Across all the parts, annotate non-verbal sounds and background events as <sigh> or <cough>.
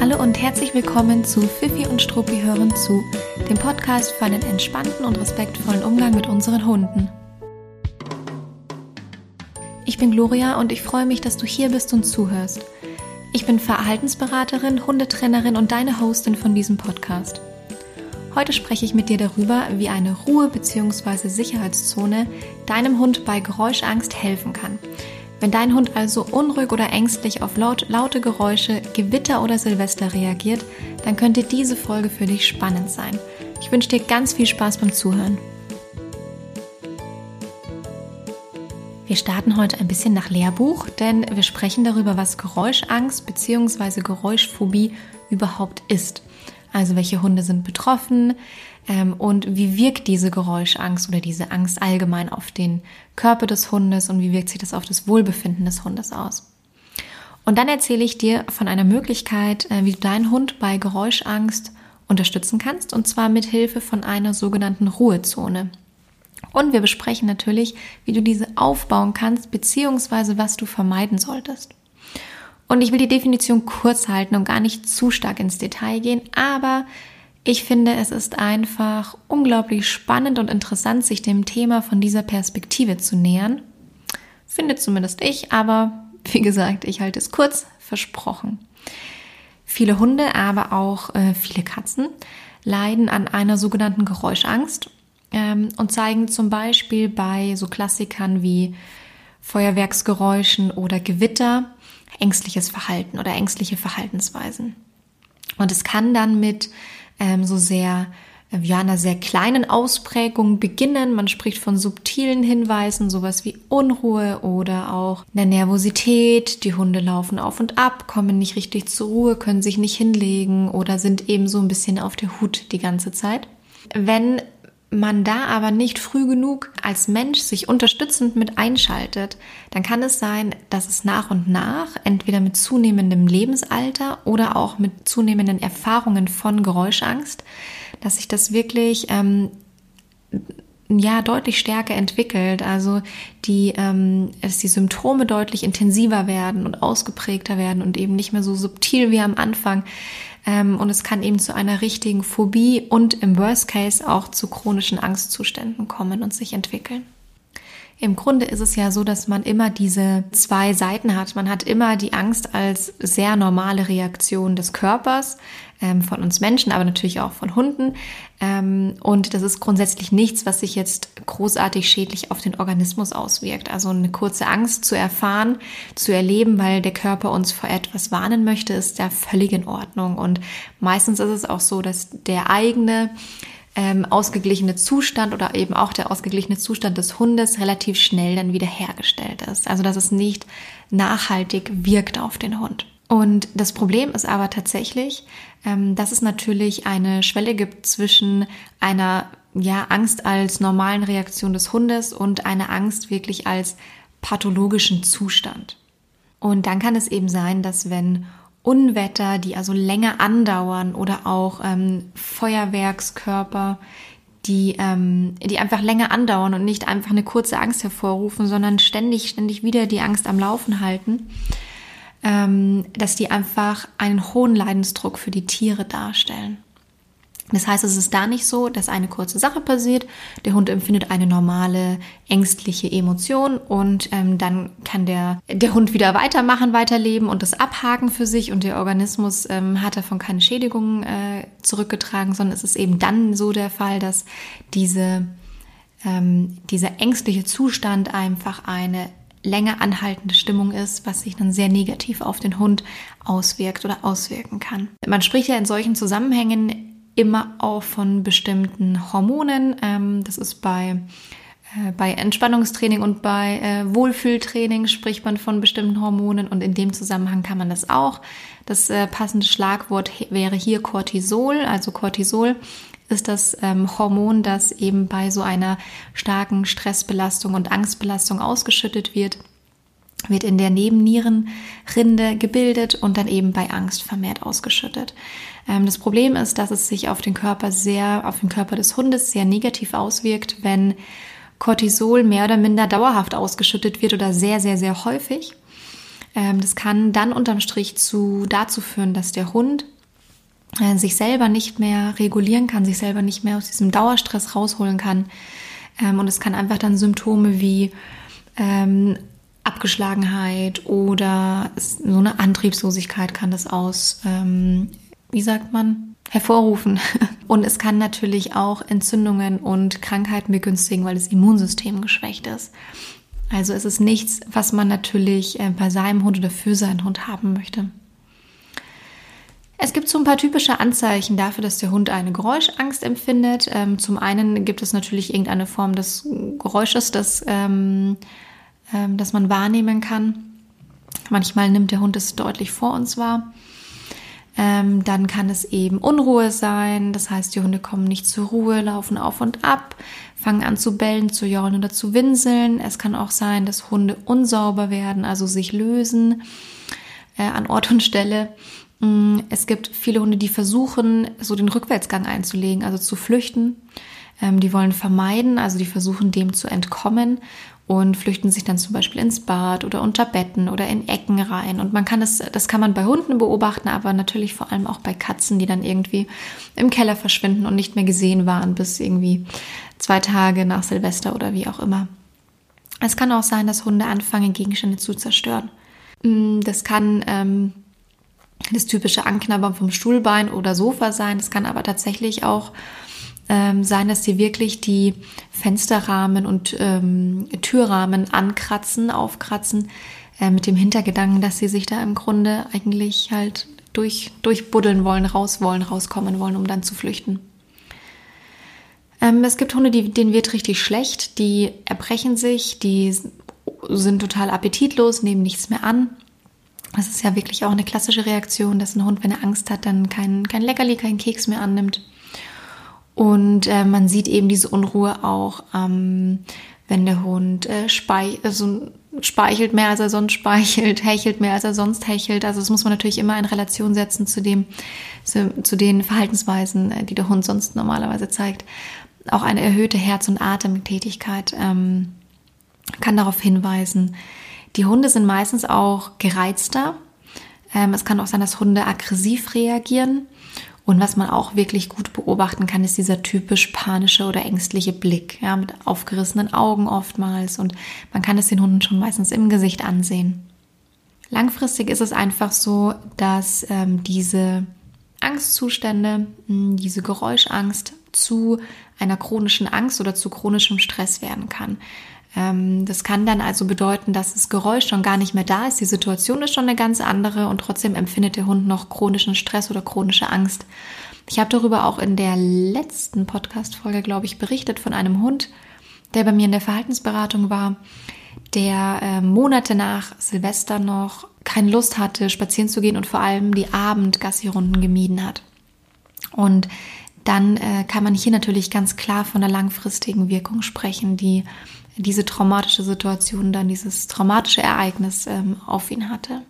Hallo und herzlich willkommen zu Fifi und Struppi hören zu, dem Podcast für einen entspannten und respektvollen Umgang mit unseren Hunden. Ich bin Gloria und ich freue mich, dass du hier bist und zuhörst. Ich bin Verhaltensberaterin, Hundetrainerin und deine Hostin von diesem Podcast. Heute spreche ich mit dir darüber, wie eine Ruhe- bzw. Sicherheitszone deinem Hund bei Geräuschangst helfen kann. Wenn dein Hund also unruhig oder ängstlich auf laut, laute Geräusche, Gewitter oder Silvester reagiert, dann könnte diese Folge für dich spannend sein. Ich wünsche dir ganz viel Spaß beim Zuhören. Wir starten heute ein bisschen nach Lehrbuch, denn wir sprechen darüber, was Geräuschangst bzw. Geräuschphobie überhaupt ist. Also welche Hunde sind betroffen ähm, und wie wirkt diese Geräuschangst oder diese Angst allgemein auf den Körper des Hundes und wie wirkt sich das auf das Wohlbefinden des Hundes aus. Und dann erzähle ich dir von einer Möglichkeit, äh, wie du deinen Hund bei Geräuschangst unterstützen kannst und zwar mit Hilfe von einer sogenannten Ruhezone. Und wir besprechen natürlich, wie du diese aufbauen kannst, beziehungsweise was du vermeiden solltest. Und ich will die Definition kurz halten und gar nicht zu stark ins Detail gehen, aber ich finde, es ist einfach unglaublich spannend und interessant, sich dem Thema von dieser Perspektive zu nähern. Finde zumindest ich, aber wie gesagt, ich halte es kurz, versprochen. Viele Hunde, aber auch äh, viele Katzen leiden an einer sogenannten Geräuschangst ähm, und zeigen zum Beispiel bei so Klassikern wie Feuerwerksgeräuschen oder Gewitter ängstliches Verhalten oder ängstliche Verhaltensweisen. Und es kann dann mit ähm, so sehr ja, einer sehr kleinen Ausprägung beginnen. Man spricht von subtilen Hinweisen, sowas wie Unruhe oder auch einer Nervosität. Die Hunde laufen auf und ab, kommen nicht richtig zur Ruhe, können sich nicht hinlegen oder sind eben so ein bisschen auf der Hut die ganze Zeit. Wenn man da aber nicht früh genug als Mensch sich unterstützend mit einschaltet, dann kann es sein, dass es nach und nach, entweder mit zunehmendem Lebensalter oder auch mit zunehmenden Erfahrungen von Geräuschangst, dass sich das wirklich ähm, ja deutlich stärker entwickelt. Also die, ähm, dass die Symptome deutlich intensiver werden und ausgeprägter werden und eben nicht mehr so subtil wie am Anfang. Ähm, und es kann eben zu einer richtigen Phobie und im Worst Case auch zu chronischen Angstzuständen kommen und sich entwickeln. Im Grunde ist es ja so, dass man immer diese zwei Seiten hat. Man hat immer die Angst als sehr normale Reaktion des Körpers, ähm, von uns Menschen, aber natürlich auch von Hunden. Ähm, und das ist grundsätzlich nichts, was sich jetzt großartig schädlich auf den Organismus auswirkt. Also eine kurze Angst zu erfahren, zu erleben, weil der Körper uns vor etwas warnen möchte, ist ja völlig in Ordnung. Und meistens ist es auch so, dass der eigene ähm, ausgeglichene Zustand oder eben auch der ausgeglichene Zustand des Hundes relativ schnell dann wieder hergestellt ist. Also dass es nicht nachhaltig wirkt auf den Hund. Und das Problem ist aber tatsächlich, ähm, dass es natürlich eine Schwelle gibt zwischen einer ja, Angst als normalen Reaktion des Hundes und einer Angst wirklich als pathologischen Zustand. Und dann kann es eben sein, dass wenn Unwetter, die also länger andauern oder auch ähm, Feuerwerkskörper, die, ähm, die einfach länger andauern und nicht einfach eine kurze Angst hervorrufen, sondern ständig, ständig wieder die Angst am Laufen halten, dass die einfach einen hohen Leidensdruck für die Tiere darstellen. Das heißt, es ist da nicht so, dass eine kurze Sache passiert, der Hund empfindet eine normale ängstliche Emotion und ähm, dann kann der, der Hund wieder weitermachen, weiterleben und das abhaken für sich und der Organismus ähm, hat davon keine Schädigungen äh, zurückgetragen, sondern es ist eben dann so der Fall, dass diese, ähm, dieser ängstliche Zustand einfach eine länger anhaltende Stimmung ist, was sich dann sehr negativ auf den Hund auswirkt oder auswirken kann. Man spricht ja in solchen Zusammenhängen immer auch von bestimmten Hormonen. Ähm, das ist bei, äh, bei Entspannungstraining und bei äh, Wohlfühltraining spricht man von bestimmten Hormonen und in dem Zusammenhang kann man das auch. Das äh, passende Schlagwort wäre hier Cortisol. Also Cortisol ist das ähm, Hormon, das eben bei so einer starken Stressbelastung und Angstbelastung ausgeschüttet wird wird in der Nebennierenrinde gebildet und dann eben bei Angst vermehrt ausgeschüttet. Ähm, das Problem ist, dass es sich auf den Körper sehr, auf den Körper des Hundes sehr negativ auswirkt, wenn Cortisol mehr oder minder dauerhaft ausgeschüttet wird oder sehr, sehr, sehr häufig. Ähm, das kann dann unterm Strich zu, dazu führen, dass der Hund sich selber nicht mehr regulieren kann, sich selber nicht mehr aus diesem Dauerstress rausholen kann. Ähm, und es kann einfach dann Symptome wie ähm, Abgeschlagenheit oder so eine Antriebslosigkeit kann das aus, ähm, wie sagt man, hervorrufen. <laughs> Und es kann natürlich auch Entzündungen und Krankheiten begünstigen, weil das Immunsystem geschwächt ist. Also es ist nichts, was man natürlich äh, bei seinem Hund oder für seinen Hund haben möchte. Es gibt so ein paar typische Anzeichen dafür, dass der Hund eine Geräuschangst empfindet. Ähm, zum einen gibt es natürlich irgendeine Form des Geräusches, das, ähm, ähm, das man wahrnehmen kann. Manchmal nimmt der Hund es deutlich vor uns wahr. Ähm, dann kann es eben Unruhe sein, das heißt, die Hunde kommen nicht zur Ruhe, laufen auf und ab, fangen an zu bellen, zu jaulen oder zu winseln. Es kann auch sein, dass Hunde unsauber werden, also sich lösen äh, an Ort und Stelle. Mm, es gibt viele Hunde, die versuchen, so den Rückwärtsgang einzulegen, also zu flüchten. Ähm, die wollen vermeiden, also die versuchen dem zu entkommen und flüchten sich dann zum Beispiel ins Bad oder unter Betten oder in Ecken rein. Und man kann das, das kann man bei Hunden beobachten, aber natürlich vor allem auch bei Katzen, die dann irgendwie im Keller verschwinden und nicht mehr gesehen waren bis irgendwie zwei Tage nach Silvester oder wie auch immer. Es kann auch sein, dass Hunde anfangen, Gegenstände zu zerstören. Mm, das kann ähm, das typische Anknabbern vom Stuhlbein oder Sofa sein. Es kann aber tatsächlich auch ähm, sein, dass sie wirklich die Fensterrahmen und ähm, Türrahmen ankratzen, aufkratzen, äh, mit dem Hintergedanken, dass sie sich da im Grunde eigentlich halt durch, durchbuddeln wollen, raus wollen, rauskommen wollen, um dann zu flüchten. Ähm, es gibt Hunde, die, denen wird richtig schlecht, die erbrechen sich, die sind total appetitlos, nehmen nichts mehr an. Das ist ja wirklich auch eine klassische Reaktion, dass ein Hund, wenn er Angst hat, dann kein, kein Leckerli, keinen Keks mehr annimmt. Und äh, man sieht eben diese Unruhe auch, ähm, wenn der Hund äh, speich also speichelt mehr, als er sonst speichelt, <laughs> hechelt mehr, als er sonst hechelt. Also das muss man natürlich immer in Relation setzen zu dem, zu, zu den Verhaltensweisen, äh, die der Hund sonst normalerweise zeigt. Auch eine erhöhte Herz- und Atemtätigkeit ähm, kann darauf hinweisen, die Hunde sind meistens auch gereizter. Ähm, es kann auch sein, dass Hunde aggressiv reagieren. Und was man auch wirklich gut beobachten kann, ist dieser typisch panische oder ängstliche Blick, ja, mit aufgerissenen Augen oftmals. Und man kann es den Hunden schon meistens im Gesicht ansehen. Langfristig ist es einfach so, dass ähm, diese Angstzustände, hm, diese Geräuschangst zu einer chronischen Angst oder zu chronischem Stress werden kann. Ähm, das kann dann also bedeuten, dass das Geräusch schon gar nicht mehr da ist. Die Situation ist schon eine ganz andere und trotzdem empfindet der Hund noch chronischen Stress oder chronische Angst. Ich habe darüber auch in der letzten Podcast-Folge, glaube ich, berichtet von einem Hund, der bei mir in der Verhaltensberatung war, der äh, Monate nach Silvester noch keine Lust hatte, spazieren zu gehen und vor allem die Abendgassi-Runden gemieden hat. Und dann äh, kann man hier natürlich ganz klar von der langfristigen Wirkung sprechen, die diese traumatische Situation, dann dieses traumatische Ereignis ähm, auf ihn hatte.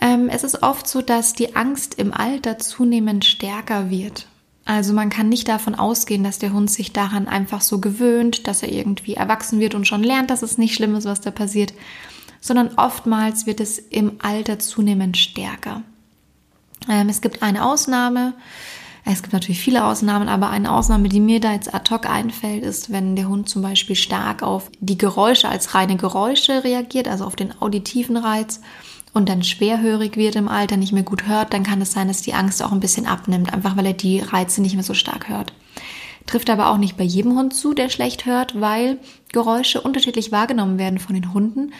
Ähm, es ist oft so, dass die Angst im Alter zunehmend stärker wird. Also man kann nicht davon ausgehen, dass der Hund sich daran einfach so gewöhnt, dass er irgendwie erwachsen wird und schon lernt, dass es nicht schlimm ist, was da passiert, sondern oftmals wird es im Alter zunehmend stärker. Ähm, es gibt eine Ausnahme, es gibt natürlich viele Ausnahmen, aber eine Ausnahme, die mir da jetzt ad hoc einfällt, ist, wenn der Hund zum Beispiel stark auf die Geräusche als reine Geräusche reagiert, also auf den auditiven Reiz und dann schwerhörig wird im Alter, nicht mehr gut hört, dann kann es sein, dass die Angst auch ein bisschen abnimmt, einfach weil er die Reize nicht mehr so stark hört. Trifft aber auch nicht bei jedem Hund zu, der schlecht hört, weil Geräusche unterschiedlich wahrgenommen werden von den Hunden.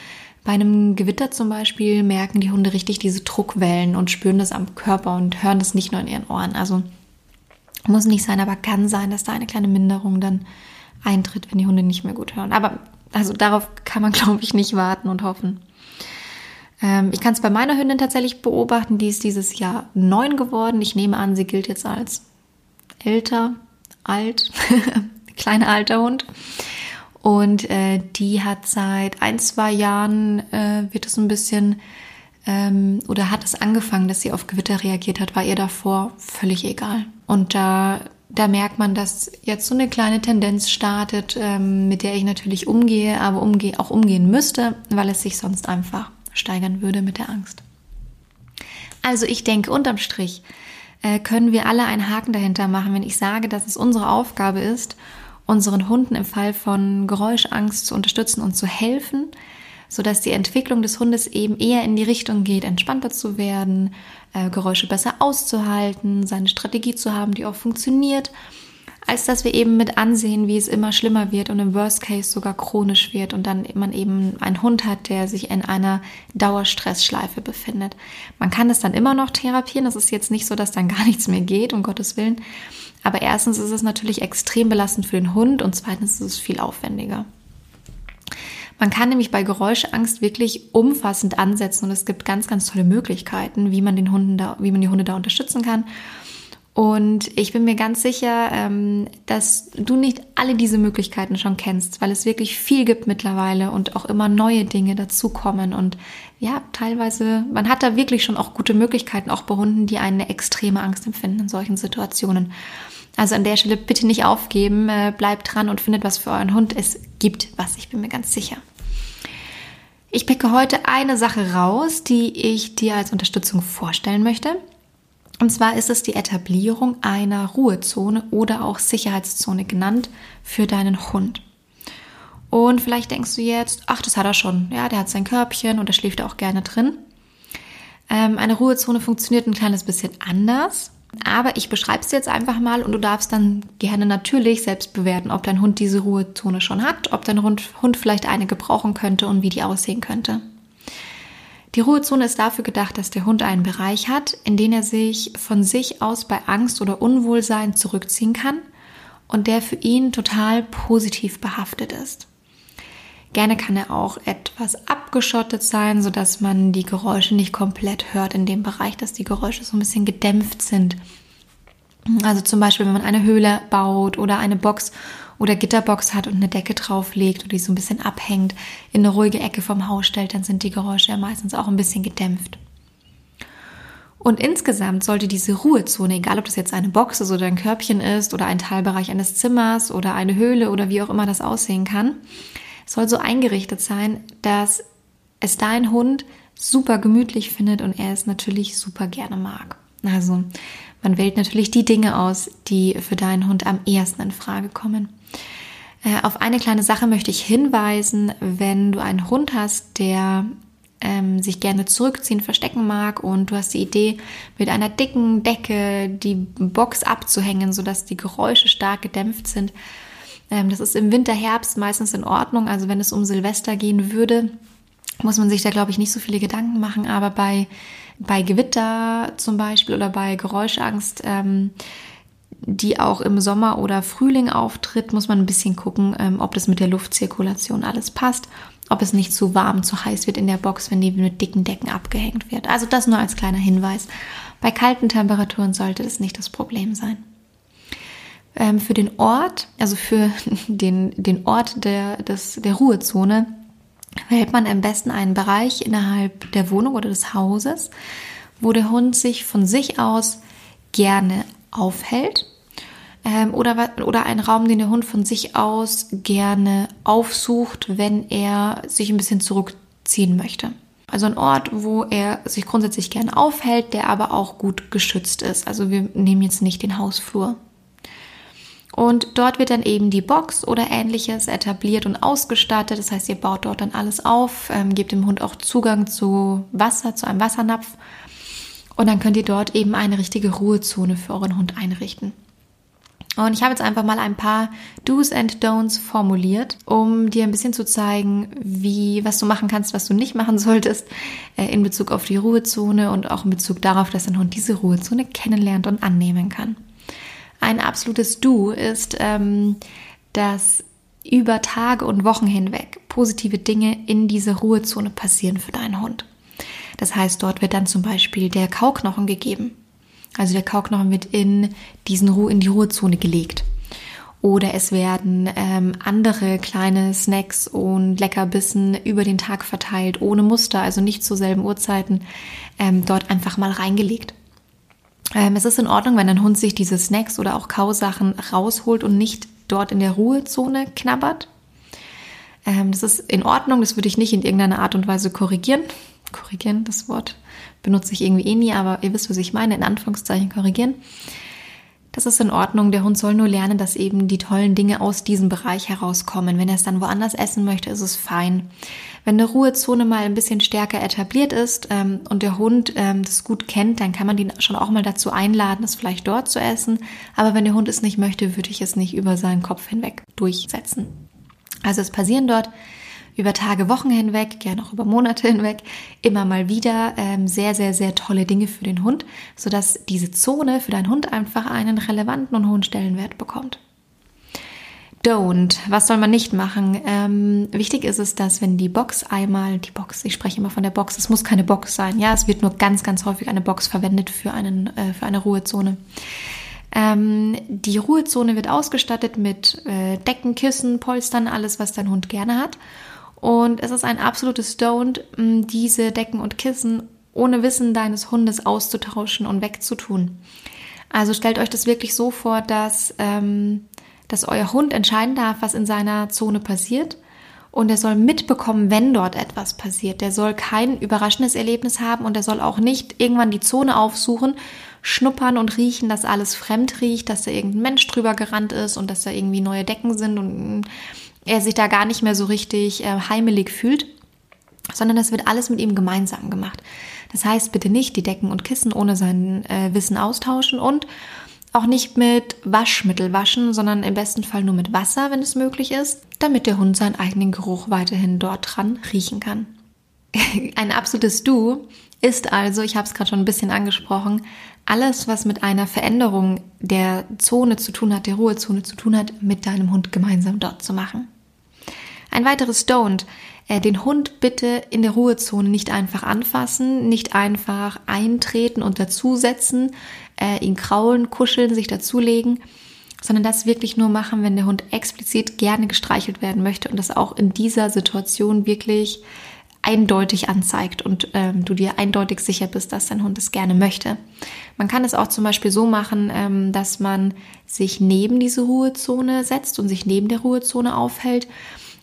Bei einem Gewitter zum Beispiel merken die Hunde richtig diese Druckwellen und spüren das am Körper und hören das nicht nur in ihren Ohren. Also muss nicht sein, aber kann sein, dass da eine kleine Minderung dann eintritt, wenn die Hunde nicht mehr gut hören. Aber also darauf kann man, <laughs> glaube ich, nicht warten und hoffen. Ähm, ich kann es bei meiner Hündin tatsächlich beobachten. Die ist dieses Jahr neun geworden. Ich nehme an, sie gilt jetzt als älter, alt, <laughs> kleiner alter Hund. Und äh, die hat seit ein, zwei Jahren, äh, wird es ein bisschen ähm, oder hat es angefangen, dass sie auf Gewitter reagiert hat, war ihr davor völlig egal. Und da da merkt man, dass jetzt so eine kleine Tendenz startet, ähm, mit der ich natürlich umgehe, aber umge auch umgehen müsste, weil es sich sonst einfach steigern würde mit der Angst. Also ich denke, unterm Strich äh, können wir alle einen Haken dahinter machen, wenn ich sage, dass es unsere Aufgabe ist, unseren Hunden im Fall von Geräuschangst zu unterstützen und zu helfen, sodass die Entwicklung des Hundes eben eher in die Richtung geht, entspannter zu werden, äh, Geräusche besser auszuhalten, seine Strategie zu haben, die auch funktioniert, als dass wir eben mit ansehen, wie es immer schlimmer wird und im Worst Case sogar chronisch wird und dann man eben einen Hund hat, der sich in einer Dauerstressschleife befindet. Man kann es dann immer noch therapieren, das ist jetzt nicht so, dass dann <laughs> gar nichts mehr geht, um Gottes Willen. Aber erstens ist es natürlich extrem belastend für den Hund und zweitens ist es viel aufwendiger. Man kann nämlich bei Geräuschangst wirklich umfassend ansetzen und es gibt ganz, ganz tolle Möglichkeiten, wie man den Hunden da, wie man die Hunde da unterstützen kann. Und ich bin mir ganz sicher, ähm, dass du nicht alle diese Möglichkeiten schon kennst, weil es wirklich viel gibt mittlerweile und auch immer neue Dinge dazukommen. Und ja, teilweise, man hat da wirklich schon auch gute Möglichkeiten, auch bei Hunden, die eine extreme Angst empfinden in solchen Situationen. Also an der Stelle bitte nicht aufgeben, äh, bleibt dran und findet was für euren Hund. Es gibt was, ich bin mir ganz sicher. Ich picke heute eine Sache raus, die ich dir als Unterstützung vorstellen möchte. Und zwar ist es die Etablierung einer Ruhezone oder auch Sicherheitszone genannt für deinen Hund. Und vielleicht denkst du jetzt, ach, das hat er schon. Ja, der hat sein Körbchen und da schläft er auch gerne drin. Ähm, eine Ruhezone funktioniert ein kleines bisschen anders. Aber ich beschreibe es jetzt einfach mal und du darfst dann gerne natürlich selbst bewerten, ob dein Hund diese Ruhezone schon hat, ob dein Hund, Hund vielleicht eine gebrauchen könnte und wie die aussehen könnte. Die Ruhezone ist dafür gedacht, dass der Hund einen Bereich hat, in den er sich von sich aus bei Angst oder Unwohlsein zurückziehen kann und der für ihn total positiv behaftet ist. Gerne kann er auch etwas abgeschottet sein, sodass man die Geräusche nicht komplett hört in dem Bereich, dass die Geräusche so ein bisschen gedämpft sind. Also zum Beispiel, wenn man eine Höhle baut oder eine Box oder Gitterbox hat und eine Decke drauflegt oder die so ein bisschen abhängt, in eine ruhige Ecke vom Haus stellt, dann sind die Geräusche ja meistens auch ein bisschen gedämpft. Und insgesamt sollte diese Ruhezone, egal ob das jetzt eine Box ist oder ein Körbchen ist oder ein Teilbereich eines Zimmers oder eine Höhle oder wie auch immer das aussehen kann, soll so eingerichtet sein, dass es dein Hund super gemütlich findet und er es natürlich super gerne mag. Also man wählt natürlich die Dinge aus, die für deinen Hund am ehesten in Frage kommen. Äh, auf eine kleine Sache möchte ich hinweisen, wenn du einen Hund hast, der ähm, sich gerne zurückziehen, verstecken mag und du hast die Idee, mit einer dicken Decke die Box abzuhängen, sodass die Geräusche stark gedämpft sind, das ist im Winter, Herbst meistens in Ordnung. Also wenn es um Silvester gehen würde, muss man sich da, glaube ich, nicht so viele Gedanken machen. Aber bei, bei Gewitter zum Beispiel oder bei Geräuschangst, ähm, die auch im Sommer oder Frühling auftritt, muss man ein bisschen gucken, ähm, ob das mit der Luftzirkulation alles passt, ob es nicht zu warm, zu heiß wird in der Box, wenn die mit dicken Decken abgehängt wird. Also das nur als kleiner Hinweis. Bei kalten Temperaturen sollte das nicht das Problem sein ähm, für den Ort, also für <laughs> den, den Ort der, des, der Ruhezone, wählt man am besten einen Bereich innerhalb der Wohnung oder des Hauses, wo der Hund sich von sich aus gerne aufhält. Ähm, oder, oder einen Raum, den der Hund von sich aus gerne aufsucht, wenn er sich ein bisschen zurückziehen möchte. Also ein Ort, wo er sich grundsätzlich gerne aufhält, der aber auch gut geschützt ist. Also wir nehmen jetzt nicht den Hausflur. Und dort wird dann eben die Box oder ähnliches etabliert und ausgestattet. Das heißt, ihr baut dort dann alles auf, ähm, gebt dem Hund auch Zugang zu Wasser, zu einem Wassernapf. Und dann könnt ihr dort eben eine richtige Ruhezone für euren Hund einrichten. Und ich habe jetzt einfach mal ein paar Do's and Don'ts formuliert, um dir ein bisschen zu zeigen, wie, was du machen kannst, was du nicht machen solltest, äh, in Bezug auf die Ruhezone und auch in Bezug darauf, dass dein Hund diese Ruhezone kennenlernt und annehmen kann ein absolutes Du ist, ähm, dass über Tage und Wochen hinweg positive Dinge in dieser Ruhezone passieren für deinen Hund. Das heißt, dort wird dann zum Beispiel der Kauknochen gegeben. Also der Kauknochen wird in diesen Ruhe, in die Ruhezone gelegt. Oder es werden ähm, andere kleine Snacks und Leckerbissen über den Tag verteilt, ohne Muster, also nicht zu selben Uhrzeiten, ähm, dort einfach mal reingelegt. Ähm, es ist in Ordnung, wenn ein Hund sich diese Snacks oder auch Kausachen rausholt und nicht dort in der Ruhezone knabbert. Ähm, das ist in Ordnung, das würde ich nicht in irgendeiner Art und Weise korrigieren. Korrigieren, das Wort benutze ich irgendwie eh nie, aber ihr wisst, was ich meine, in Anführungszeichen korrigieren. Das ist in Ordnung. Der Hund soll nur lernen, dass eben die tollen Dinge aus diesem Bereich herauskommen. Wenn er es dann woanders essen möchte, ist es fein. Wenn eine Ruhezone mal ein bisschen stärker etabliert ist ähm, und der Hund ähm, das gut kennt, dann kann man ihn schon auch mal dazu einladen, es vielleicht dort zu essen. Aber wenn der Hund es nicht möchte, würde ich es nicht über seinen Kopf hinweg durchsetzen. Also es passieren dort über Tage, Wochen hinweg, gerne auch über Monate hinweg, immer mal wieder ähm, sehr, sehr, sehr tolle Dinge für den Hund, sodass diese Zone für deinen Hund einfach einen relevanten und hohen Stellenwert bekommt. Don't. Was soll man nicht machen? Ähm, wichtig ist es, dass wenn die Box einmal, die Box, ich spreche immer von der Box, es muss keine Box sein. Ja, es wird nur ganz, ganz häufig eine Box verwendet für, einen, äh, für eine Ruhezone. Ähm, die Ruhezone wird ausgestattet mit äh, Decken, Kissen, Polstern, alles, was dein Hund gerne hat. Und es ist ein absolutes Don't, diese Decken und Kissen ohne Wissen deines Hundes auszutauschen und wegzutun. Also stellt euch das wirklich so vor, dass, ähm, dass euer Hund entscheiden darf, was in seiner Zone passiert. Und er soll mitbekommen, wenn dort etwas passiert. Der soll kein überraschendes Erlebnis haben und er soll auch nicht irgendwann die Zone aufsuchen, schnuppern und riechen, dass alles fremd riecht, dass da irgendein Mensch drüber gerannt ist und dass da irgendwie neue Decken sind und er sich da gar nicht mehr so richtig äh, heimelig fühlt, sondern das wird alles mit ihm gemeinsam gemacht. Das heißt, bitte nicht die Decken und Kissen ohne sein äh, Wissen austauschen und auch nicht mit Waschmittel waschen, sondern im besten Fall nur mit Wasser, wenn es möglich ist, damit der Hund seinen eigenen Geruch weiterhin dort dran riechen kann. <laughs> Ein absolutes Du ist also, ich habe es gerade schon ein bisschen angesprochen, alles, was mit einer Veränderung der Zone zu tun hat, der Ruhezone zu tun hat, mit deinem Hund gemeinsam dort zu machen. Ein weiteres Don't. Äh, den Hund bitte in der Ruhezone nicht einfach anfassen, nicht einfach eintreten und dazusetzen, äh, ihn kraulen, kuscheln, sich dazulegen, sondern das wirklich nur machen, wenn der Hund explizit gerne gestreichelt werden möchte und das auch in dieser Situation wirklich eindeutig anzeigt und ähm, du dir eindeutig sicher bist, dass dein Hund es gerne möchte. Man kann es auch zum Beispiel so machen, ähm, dass man sich neben diese Ruhezone setzt und sich neben der Ruhezone aufhält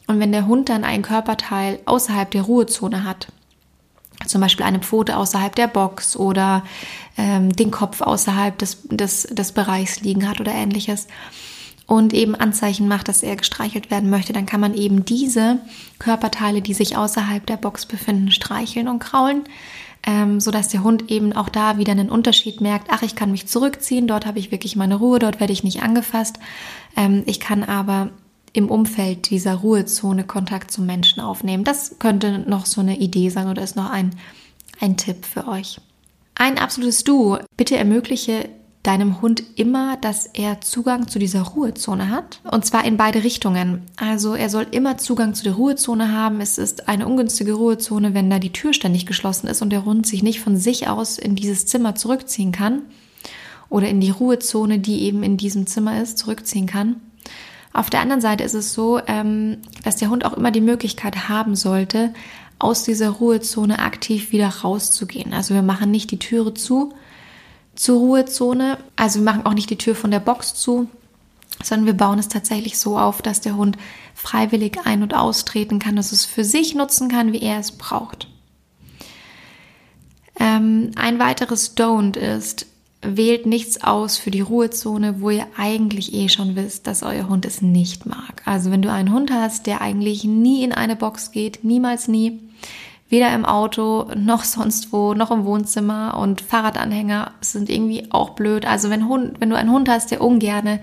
und wenn der Hund dann ein Körperteil außerhalb der Ruhezone hat, zum Beispiel eine Pfote außerhalb der Box oder ähm, den Kopf außerhalb des, des, des Bereichs liegen hat oder ähnliches und eben Anzeichen macht, dass er gestreichelt werden möchte, dann kann man eben diese Körperteile, die sich außerhalb der Box befinden, streicheln und kraulen, ähm, sodass der Hund eben auch da wieder einen Unterschied merkt. Ach, ich kann mich zurückziehen, dort habe ich wirklich meine Ruhe, dort werde ich nicht angefasst. Ähm, ich kann aber im Umfeld dieser Ruhezone Kontakt zum Menschen aufnehmen. Das könnte noch so eine Idee sein oder ist noch ein, ein Tipp für euch. Ein absolutes Du. Bitte ermögliche deinem Hund immer, dass er Zugang zu dieser Ruhezone hat. Und zwar in beide Richtungen. Also er soll immer Zugang zu der Ruhezone haben. Es ist eine ungünstige Ruhezone, wenn da die Tür ständig geschlossen ist und der Hund sich nicht von sich aus in dieses Zimmer zurückziehen kann. Oder in die Ruhezone, die eben in diesem Zimmer ist, zurückziehen kann. Auf der anderen Seite ist es so, ähm, dass der Hund auch immer die Möglichkeit haben sollte, aus dieser Ruhezone aktiv wieder rauszugehen. Also wir machen nicht die Türe zu zur Ruhezone, also wir machen auch nicht die Tür von der Box zu, sondern wir bauen es tatsächlich so auf, dass der Hund freiwillig ein- und austreten kann, dass es für sich nutzen kann, wie er es braucht. Ähm, ein weiteres Don't ist, wählt nichts aus für die Ruhezone, wo ihr eigentlich eh schon wisst, dass euer Hund es nicht mag. Also wenn du einen Hund hast, der eigentlich nie in eine Box geht, niemals nie, weder im Auto noch sonst wo, noch im Wohnzimmer und Fahrradanhänger sind irgendwie auch blöd. Also wenn, Hund, wenn du einen Hund hast, der ungerne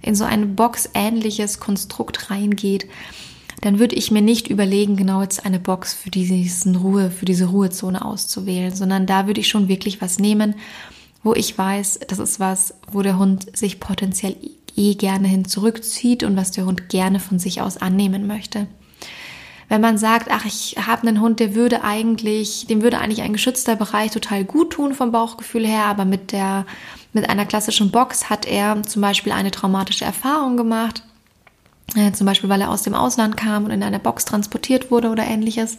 in so ein boxähnliches Konstrukt reingeht, dann würde ich mir nicht überlegen, genau jetzt eine Box für diesen Ruhe, für diese Ruhezone auszuwählen, sondern da würde ich schon wirklich was nehmen, wo ich weiß, das ist was, wo der Hund sich potenziell eh gerne hin zurückzieht und was der Hund gerne von sich aus annehmen möchte. Wenn man sagt, ach, ich habe einen Hund, der würde eigentlich, dem würde eigentlich ein geschützter Bereich total gut tun vom Bauchgefühl her, aber mit der, mit einer klassischen Box hat er zum Beispiel eine traumatische Erfahrung gemacht, äh, zum Beispiel weil er aus dem Ausland kam und in einer Box transportiert wurde oder ähnliches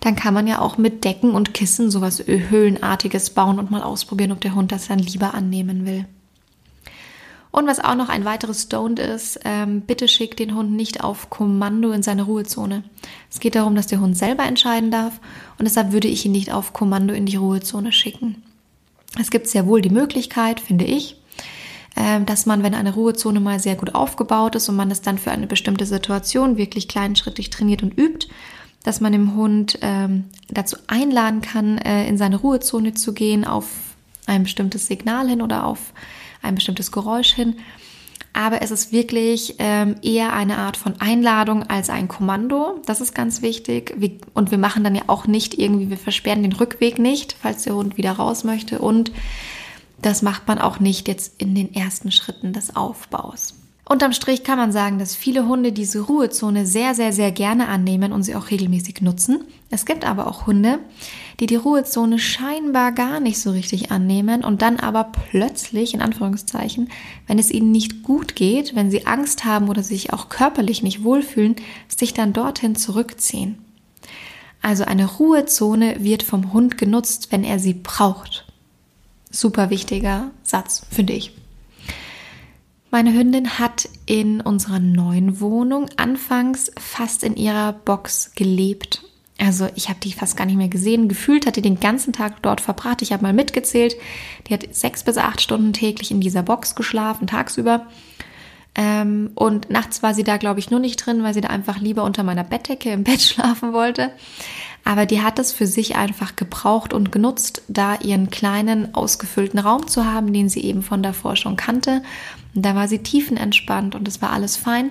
dann kann man ja auch mit Decken und Kissen sowas Höhlenartiges bauen und mal ausprobieren, ob der Hund das dann lieber annehmen will. Und was auch noch ein weiteres Don't ist, ähm, bitte schick den Hund nicht auf Kommando in seine Ruhezone. Es geht darum, dass der Hund selber entscheiden darf und deshalb würde ich ihn nicht auf Kommando in die Ruhezone schicken. Es gibt sehr wohl die Möglichkeit, finde ich, ähm, dass man, wenn eine Ruhezone mal sehr gut aufgebaut ist und man es dann für eine bestimmte Situation wirklich kleinschrittig trainiert und übt, dass man dem Hund ähm, dazu einladen kann, äh, in seine Ruhezone zu gehen, auf ein bestimmtes Signal hin oder auf ein bestimmtes Geräusch hin. Aber es ist wirklich ähm, eher eine Art von Einladung als ein Kommando. Das ist ganz wichtig. Wir, und wir machen dann ja auch nicht irgendwie, wir versperren den Rückweg nicht, falls der Hund wieder raus möchte. Und das macht man auch nicht jetzt in den ersten Schritten des Aufbaus. Unterm Strich kann man sagen, dass viele Hunde diese Ruhezone sehr, sehr, sehr gerne annehmen und sie auch regelmäßig nutzen. Es gibt aber auch Hunde, die die Ruhezone scheinbar gar nicht so richtig annehmen und dann aber plötzlich, in Anführungszeichen, wenn es ihnen nicht gut geht, wenn sie Angst haben oder sich auch körperlich nicht wohlfühlen, sich dann dorthin zurückziehen. Also eine Ruhezone wird vom Hund genutzt, wenn er sie braucht. Super wichtiger Satz, finde ich. Meine Hündin hat in unserer neuen Wohnung anfangs fast in ihrer Box gelebt. Also ich habe die fast gar nicht mehr gesehen. Gefühlt hat die den ganzen Tag dort verbracht. Ich habe mal mitgezählt. Die hat sechs bis acht Stunden täglich in dieser Box geschlafen, tagsüber. Ähm, und nachts war sie da, glaube ich, nur nicht drin, weil sie da einfach lieber unter meiner Bettdecke im Bett <laughs> schlafen wollte. Aber die hat es für sich einfach gebraucht und genutzt, da ihren kleinen, ausgefüllten Raum zu haben, den sie eben von davor schon kannte. Und da war sie tiefenentspannt und es war alles fein.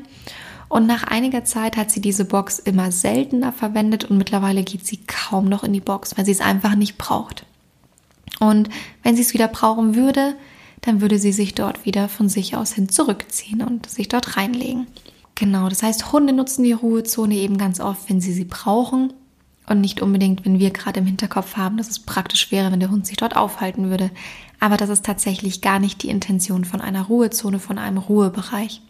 Und nach einiger Zeit hat sie diese Box immer seltener verwendet und mittlerweile geht sie kaum noch in die Box, weil sie es einfach nicht braucht. Und wenn sie es wieder brauchen würde, dann würde sie sich dort wieder von sich aus hin zurückziehen und sich dort reinlegen. Genau, das heißt, Hunde nutzen die Ruhezone eben ganz oft, wenn sie sie brauchen und nicht unbedingt, wenn wir gerade im Hinterkopf haben, dass es praktisch wäre, wenn der Hund sich dort aufhalten würde. Aber das ist tatsächlich gar nicht die Intention von einer Ruhezone, von einem Ruhebereich.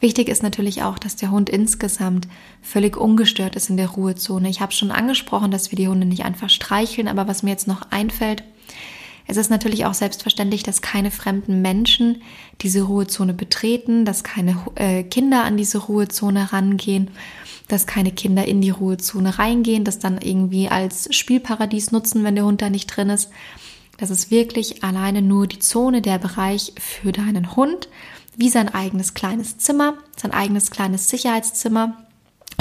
Wichtig ist natürlich auch, dass der Hund insgesamt völlig ungestört ist in der Ruhezone. Ich habe schon angesprochen, dass wir die Hunde nicht einfach streicheln, aber was mir jetzt noch einfällt, es ist natürlich auch selbstverständlich, dass keine fremden Menschen diese Ruhezone betreten, dass keine äh, Kinder an diese Ruhezone rangehen dass keine Kinder in die Ruhezone reingehen, das dann irgendwie als Spielparadies nutzen, wenn der Hund da nicht drin ist. Das ist wirklich alleine nur die Zone, der Bereich für deinen Hund, wie sein eigenes kleines Zimmer, sein eigenes kleines Sicherheitszimmer,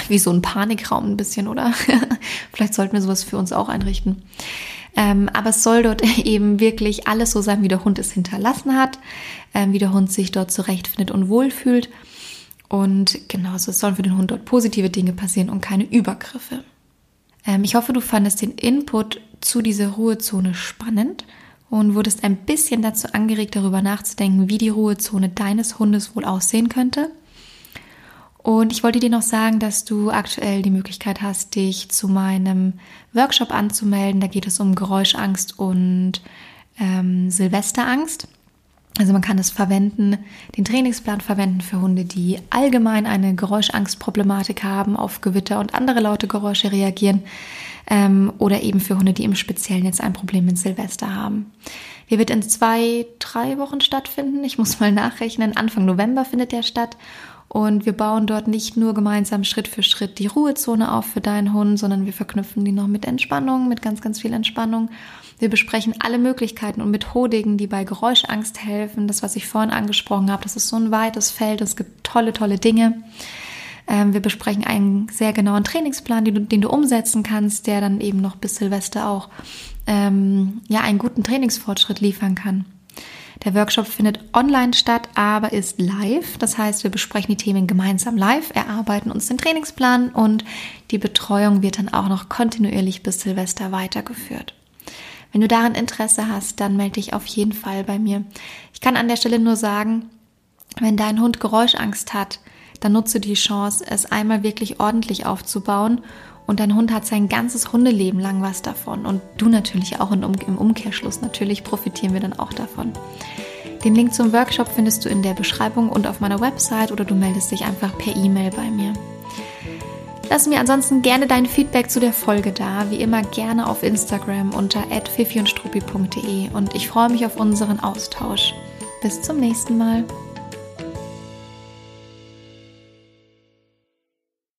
wie so ein Panikraum ein bisschen, oder? <laughs> Vielleicht sollten wir sowas für uns auch einrichten. Ähm, aber es soll dort <laughs> eben wirklich alles so sein, wie der Hund es hinterlassen hat, ähm, wie der Hund sich dort zurechtfindet und wohlfühlt. Und genauso sollen für den Hund dort positive Dinge passieren und keine Übergriffe. Ähm, ich hoffe, du fandest den Input zu dieser Ruhezone spannend und wurdest ein bisschen dazu angeregt, darüber nachzudenken, wie die Ruhezone deines Hundes wohl aussehen könnte. Und ich wollte dir noch sagen, dass du aktuell die Möglichkeit hast, dich zu meinem Workshop anzumelden. Da geht es um Geräuschangst und ähm, Silvesterangst. Also man kann es verwenden, den Trainingsplan verwenden für Hunde, die allgemein eine Geräuschangstproblematik haben, auf Gewitter und andere laute Geräusche reagieren ähm, oder eben für Hunde, die im Speziellen jetzt ein Problem mit Silvester haben. Der wird in zwei, drei Wochen stattfinden. Ich muss mal nachrechnen. Anfang November findet der statt. Und wir bauen dort nicht nur gemeinsam Schritt für Schritt die Ruhezone auf für deinen Hund, sondern wir verknüpfen die noch mit Entspannung, mit ganz, ganz viel Entspannung wir besprechen alle Möglichkeiten und Methodiken, die bei Geräuschangst helfen. Das, was ich vorhin angesprochen habe, das ist so ein weites Feld. Es gibt tolle, tolle Dinge. Ähm, wir besprechen einen sehr genauen Trainingsplan, den du, den du, umsetzen kannst, der dann eben noch bis Silvester auch ähm, ja, einen guten Trainingsfortschritt liefern kann. Der Workshop findet online statt, aber ist live. Das heißt, wir besprechen die Themen gemeinsam live, erarbeiten uns den Trainingsplan und die Betreuung wird dann auch noch kontinuierlich bis Silvester weitergeführt. Wenn du daran Interesse hast, dann melde dich auf jeden Fall bei mir. Ich kann an der Stelle nur sagen, wenn dein Hund Geräuschangst hat, dann nutze die Chance, es einmal wirklich ordentlich aufzubauen und dein Hund hat sein ganzes Hundeleben lang was davon und du natürlich auch im Umkehrschluss. Natürlich profitieren wir dann auch davon. Den Link zum Workshop findest du in der Beschreibung und auf meiner Website oder du meldest dich einfach per E-Mail bei mir. Lass mir ansonsten gerne dein Feedback zu der Folge da, wie immer gerne auf Instagram unter @fifiundstruppi.de und ich freue mich auf unseren Austausch. Bis zum nächsten Mal.